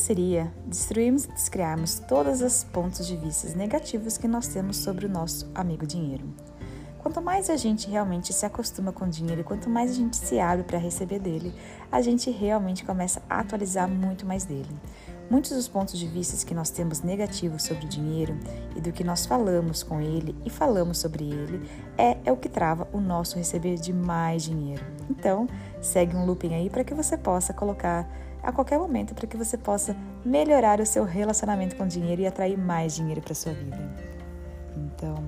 seria destruirmos e descriarmos todos os pontos de vista negativos que nós temos sobre o nosso amigo dinheiro? Quanto mais a gente realmente se acostuma com o dinheiro, quanto mais a gente se abre para receber dele, a gente realmente começa a atualizar muito mais dele. Muitos dos pontos de vista que nós temos negativos sobre o dinheiro e do que nós falamos com ele e falamos sobre ele é, é o que trava o nosso receber de mais dinheiro. Então, segue um looping aí para que você possa colocar a qualquer momento para que você possa melhorar o seu relacionamento com o dinheiro e atrair mais dinheiro para sua vida. Então,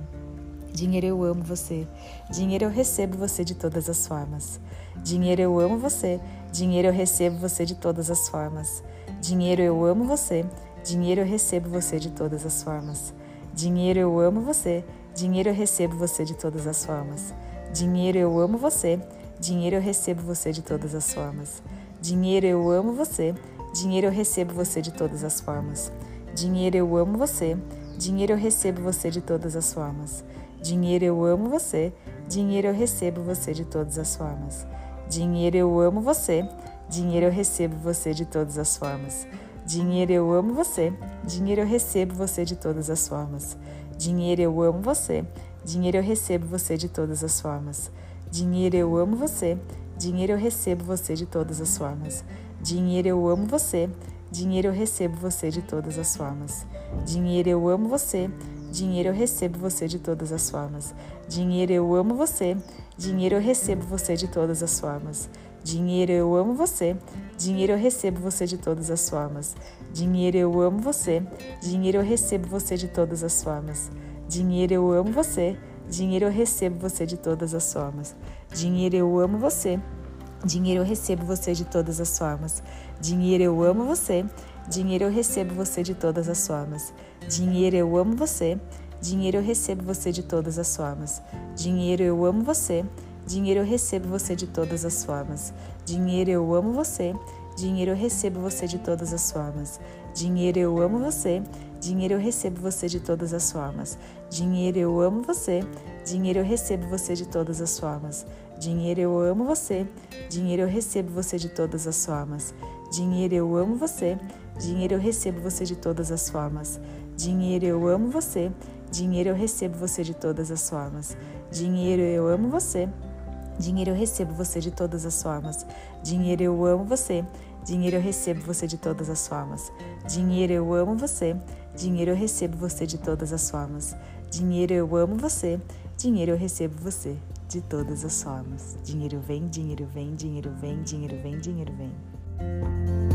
Dinheiro, eu amo você. Dinheiro, eu recebo você de todas as formas. Dinheiro, eu amo você. Dinheiro, eu recebo você de todas as formas. Dinheiro, eu amo você. Dinheiro, eu recebo você de todas as formas. Dinheiro, eu amo você. Dinheiro, eu recebo você de todas as formas. Dinheiro, eu amo você. Dinheiro, eu recebo você de todas as formas. Dinheiro, eu amo você. Dinheiro, eu recebo você de todas as formas. Dinheiro, eu amo você. Dinheiro, eu recebo você de todas as formas. Dinheiro, eu amo você. Dinheiro, eu recebo você de todas as formas. Dinheiro, eu amo você. Dinheiro, eu recebo você de todas as formas. Dinheiro, eu amo você. Dinheiro, eu recebo você de todas as formas. Dinheiro, eu amo você. Dinheiro, eu recebo você de todas as formas. Dinheiro, eu amo você. Dinheiro, eu recebo você de todas as formas. Dinheiro, eu amo você. Dinheiro, eu recebo você de todas as formas. Dinheiro, eu amo você. Dinheiro eu recebo você de todas as formas. Dinheiro eu amo você. Dinheiro eu recebo você de todas as formas. Dinheiro eu amo você. Dinheiro eu recebo você de todas as formas. Dinheiro eu amo você. Dinheiro eu recebo você de todas as formas. Dinheiro eu amo você. Dinheiro eu recebo você de todas as formas. Dinheiro eu amo você. Dinheiro eu recebo você de todas as formas. Dinheiro eu amo você. Dinheiro eu recebo você de todas as formas. Dinheiro eu amo você. Dinheiro eu recebo você de todas as formas. Dinheiro eu amo você. Dinheiro eu recebo você de todas as formas. Dinheiro eu amo você. Dinheiro eu recebo você de todas as formas. Dinheiro eu amo você. Dinheiro eu recebo você de todas as formas. Dinheiro eu amo você. Dinheiro eu recebo você de todas as formas. Dinheiro eu amo você. Dinheiro eu recebo você de todas as formas. Dinheiro eu amo você. Dinheiro eu recebo você de todas as formas. Dinheiro eu amo você. Dinheiro eu recebo você de todas as formas. Dinheiro eu amo você. Dinheiro eu recebo você de todas as formas. Dinheiro eu amo você. Dinheiro eu recebo você de todas as formas. Dinheiro eu amo você. Dinheiro eu recebo você de todas as formas. Dinheiro eu amo você. Dinheiro eu recebo você de todas as formas. Dinheiro vem, dinheiro vem, dinheiro vem, dinheiro vem, dinheiro vem.